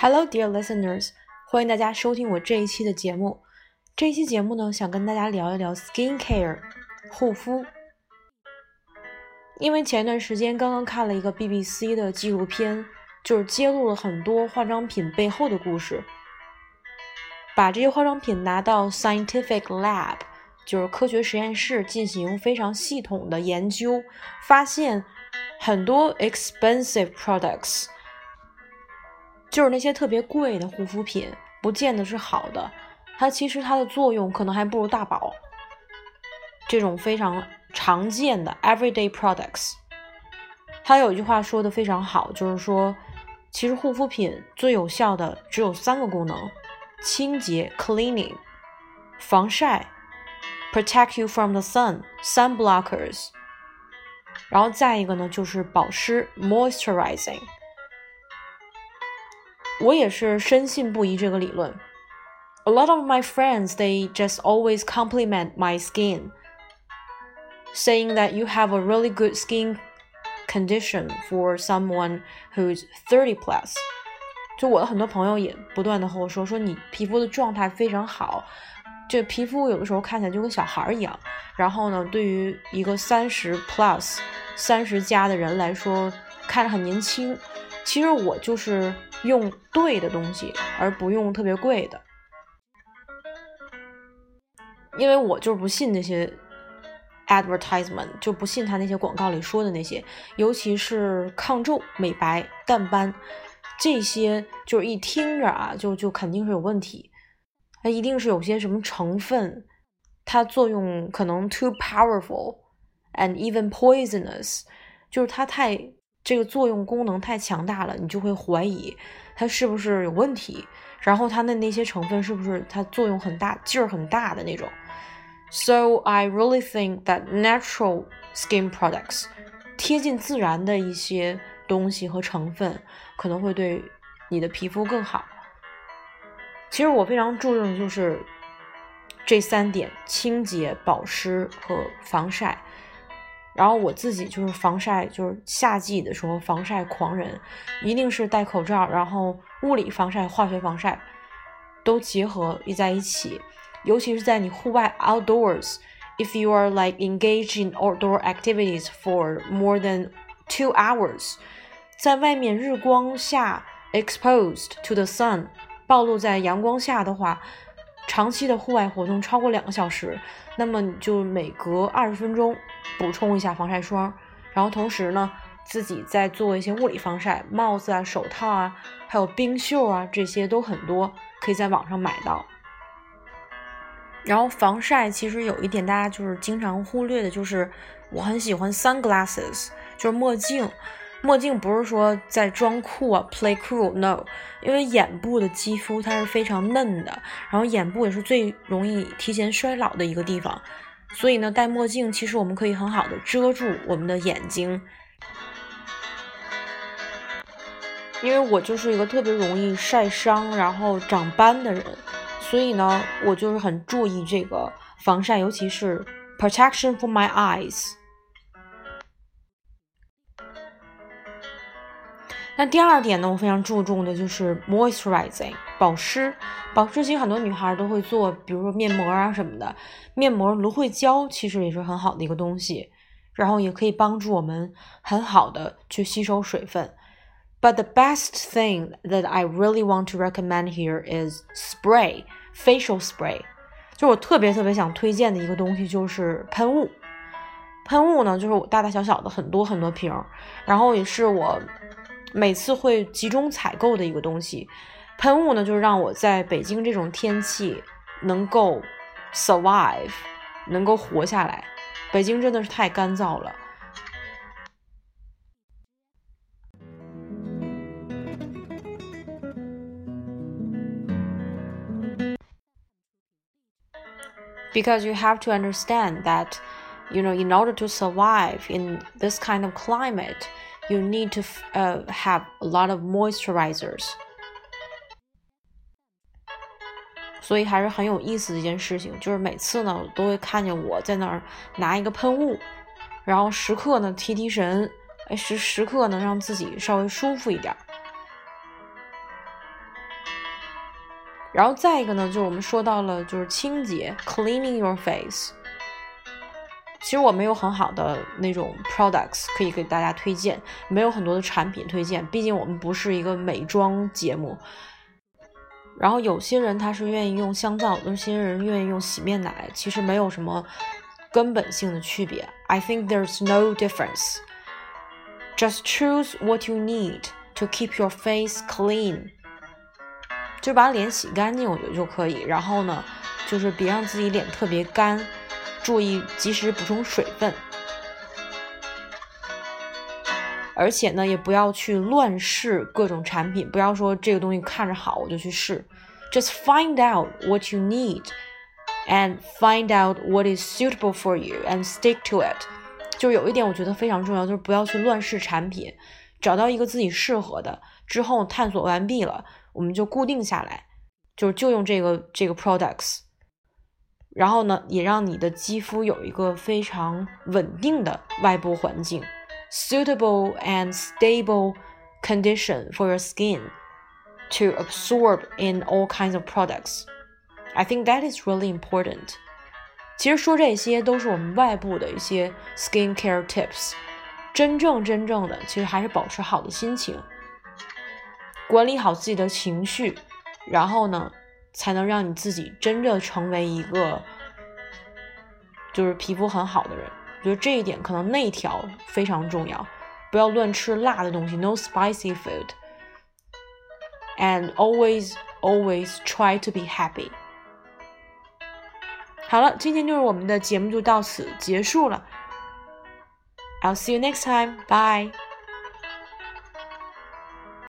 Hello, dear listeners，欢迎大家收听我这一期的节目。这一期节目呢，想跟大家聊一聊 skin care 护肤。因为前一段时间刚刚看了一个 BBC 的纪录片，就是揭露了很多化妆品背后的故事，把这些化妆品拿到 scientific lab，就是科学实验室进行非常系统的研究，发现很多 expensive products。就是那些特别贵的护肤品，不见得是好的。它其实它的作用可能还不如大宝这种非常常见的 everyday products。它有一句话说的非常好，就是说，其实护肤品最有效的只有三个功能：清洁 （cleaning）、防晒 （protect you from the sun，sun blockers），然后再一个呢就是保湿 （moisturizing）。我也是深信不疑这个理论。A lot of my friends they just always compliment my skin, saying that you have a really good skin condition for someone who's thirty plus。就我的很多朋友也不断的和我说，说你皮肤的状态非常好，这皮肤有的时候看起来就跟小孩一样。然后呢，对于一个三十 plus、三十加的人来说，看着很年轻。其实我就是用对的东西，而不用特别贵的，因为我就是不信那些 advertisement，就不信他那些广告里说的那些，尤其是抗皱、美白、淡斑这些，就是一听着啊，就就肯定是有问题，它一定是有些什么成分，它作用可能 too powerful and even poisonous，就是它太。这个作用功能太强大了，你就会怀疑它是不是有问题，然后它的那些成分是不是它作用很大、劲儿很大的那种。So I really think that natural skin products，贴近自然的一些东西和成分可能会对你的皮肤更好。其实我非常注重的就是这三点：清洁、保湿和防晒。然后我自己就是防晒，就是夏季的时候防晒狂人，一定是戴口罩，然后物理防晒、化学防晒都结合在一起。尤其是在你户外 outdoors，if you are like engaged in outdoor activities for more than two hours，在外面日光下 exposed to the sun，暴露在阳光下的话。长期的户外活动超过两个小时，那么你就每隔二十分钟补充一下防晒霜，然后同时呢，自己再做一些物理防晒，帽子啊、手套啊，还有冰袖啊，这些都很多，可以在网上买到。然后防晒其实有一点大家就是经常忽略的，就是我很喜欢 sunglasses，就是墨镜。墨镜不是说在装酷啊，play cool，no，因为眼部的肌肤它是非常嫩的，然后眼部也是最容易提前衰老的一个地方，所以呢，戴墨镜其实我们可以很好的遮住我们的眼睛。因为我就是一个特别容易晒伤，然后长斑的人，所以呢，我就是很注意这个防晒，尤其是 protection for my eyes。那第二点呢，我非常注重的就是 moisturizing 保湿。保湿其实很多女孩都会做，比如说面膜啊什么的。面膜芦荟胶其实也是很好的一个东西，然后也可以帮助我们很好的去吸收水分。But the best thing that I really want to recommend here is spray facial spray。就我特别特别想推荐的一个东西就是喷雾。喷雾呢，就是我大大小小的很多很多瓶，然后也是我。每次会集中采购的一个东西，喷雾呢，就是让我在北京这种天气能够 survive，能够活下来。北京真的是太干燥了。Because you have to understand that, you know, in order to survive in this kind of climate. you need to uh, have a lot of moisturizers。所以还是很有意思的一件事情，就是每次呢，都会看见我在那儿拿一个喷雾，然后时刻呢提提神，哎，时时刻能让自己稍微舒服一点。然后再一个呢，就是我们说到了就是清洁，cleaning your face。其实我没有很好的那种 products 可以给大家推荐，没有很多的产品推荐，毕竟我们不是一个美妆节目。然后有些人他是愿意用香皂，有些人愿意用洗面奶，其实没有什么根本性的区别。I think there's no difference. Just choose what you need to keep your face clean. 就把脸洗干净，我觉得就可以。然后呢，就是别让自己脸特别干。注意及时补充水分，而且呢，也不要去乱试各种产品。不要说这个东西看着好我就去试，just find out what you need and find out what is suitable for you and stick to it。就有一点我觉得非常重要，就是不要去乱试产品，找到一个自己适合的之后，探索完毕了，我们就固定下来，就是就用这个这个 products。然后呢，也让你的肌肤有一个非常稳定的外部环境，suitable and stable condition for your skin to absorb in all kinds of products. I think that is really important. 其实说这些都是我们外部的一些 skin care tips。真正真正的，其实还是保持好的心情，管理好自己的情绪，然后呢。 才能让你自己真正成为一个就是皮肤很好的人。我觉得这一点可能内调非常重要，不要乱吃辣的东西，no spicy food，and always always try to be happy。好了，今天就是我们的节目就到此结束了。I'll see you next time. Bye.